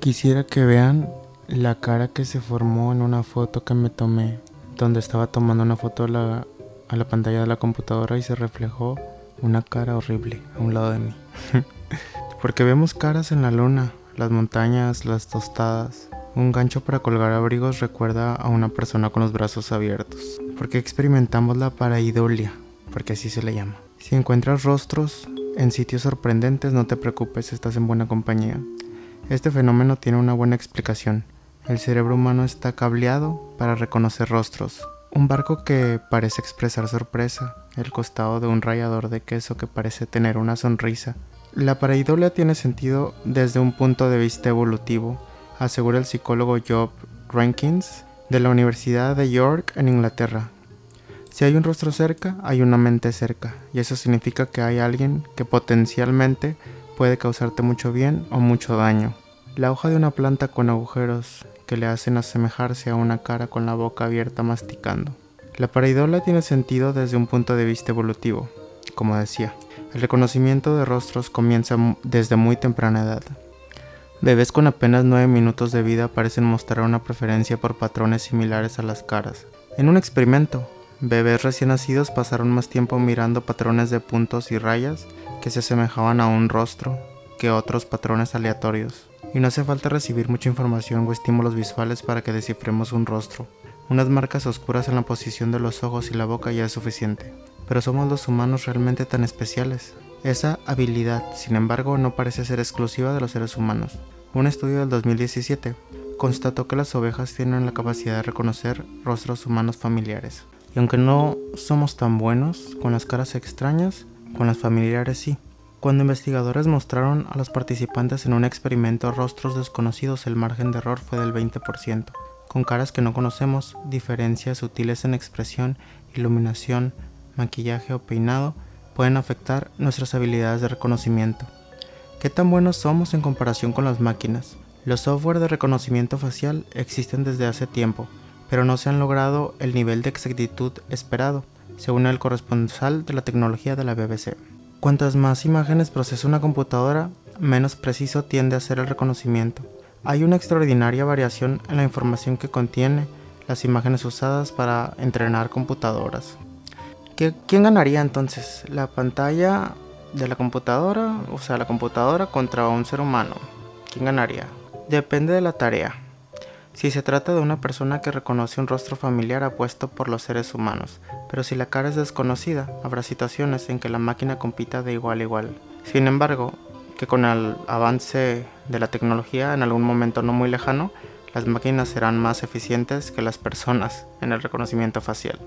Quisiera que vean la cara que se formó en una foto que me tomé, donde estaba tomando una foto a la, pantalla de la computadora y se reflejó una cara horrible a un lado de mí. Porque vemos caras en la luna, las montañas, las tostadas. Un gancho para colgar abrigos recuerda a una persona con los brazos abiertos. Porque experimentamos la paraidolia, porque así se le llama. Si encuentras rostros en sitios sorprendentes, no te preocupes, estás en buena compañía. Este fenómeno tiene una buena explicación. El cerebro humano está cableado para reconocer rostros. Un barco que parece expresar sorpresa, el costado de un rallador de queso que parece tener una sonrisa. La pareidolia tiene sentido desde un punto de vista evolutivo, asegura el psicólogo Job Rankins de la Universidad de York en Inglaterra. Si hay un rostro cerca, hay una mente cerca, y eso significa que hay alguien que potencialmente puede causarte mucho bien o mucho daño. La hoja de una planta con agujeros que le hacen asemejarse a una cara con la boca abierta masticando. La pareidolia tiene sentido desde un punto de vista evolutivo, como decía. El reconocimiento de rostros comienza desde muy temprana edad. Bebés con apenas 9 minutos de vida parecen mostrar una preferencia por patrones similares a las caras. En un experimento, bebés recién nacidos pasaron más tiempo mirando patrones de puntos y rayas que se asemejaban a un rostro que otros patrones aleatorios. Y no hace falta recibir mucha información o estímulos visuales para que descifremos un rostro. Unas marcas oscuras en la posición de los ojos y la boca ya es suficiente. Pero somos los humanos realmente tan especiales. Esa habilidad, sin embargo, no parece ser exclusiva de los seres humanos. Un estudio del 2017 constató que las ovejas tienen la capacidad de reconocer rostros humanos familiares. Y aunque no somos tan buenos con las caras extrañas, con las familiares sí. Cuando investigadores mostraron a los participantes en un experimento rostros desconocidos, el margen de error fue del 20%. Con caras que no conocemos, diferencias sutiles en expresión, iluminación, maquillaje o peinado pueden afectar nuestras habilidades de reconocimiento. ¿Qué tan buenos somos en comparación con las máquinas? Los software de reconocimiento facial existen desde hace tiempo, pero no se han logrado el nivel de exactitud esperado según el corresponsal de la tecnología de la BBC. Cuantas más imágenes procesa una computadora, menos preciso tiende a ser el reconocimiento. Hay una extraordinaria variación en la información que contiene las imágenes usadas para entrenar computadoras. ¿Quién ganaría entonces? ¿La pantalla de la computadora? O sea, la computadora contra un ser humano. ¿Quién ganaría? Depende de la tarea. Si se trata de una persona que reconoce un rostro familiar apuesto por los seres humanos, pero si la cara es desconocida, habrá situaciones en que la máquina compita de igual a igual. Sin embargo, que con el avance de la tecnología en algún momento no muy lejano, las máquinas serán más eficientes que las personas en el reconocimiento facial.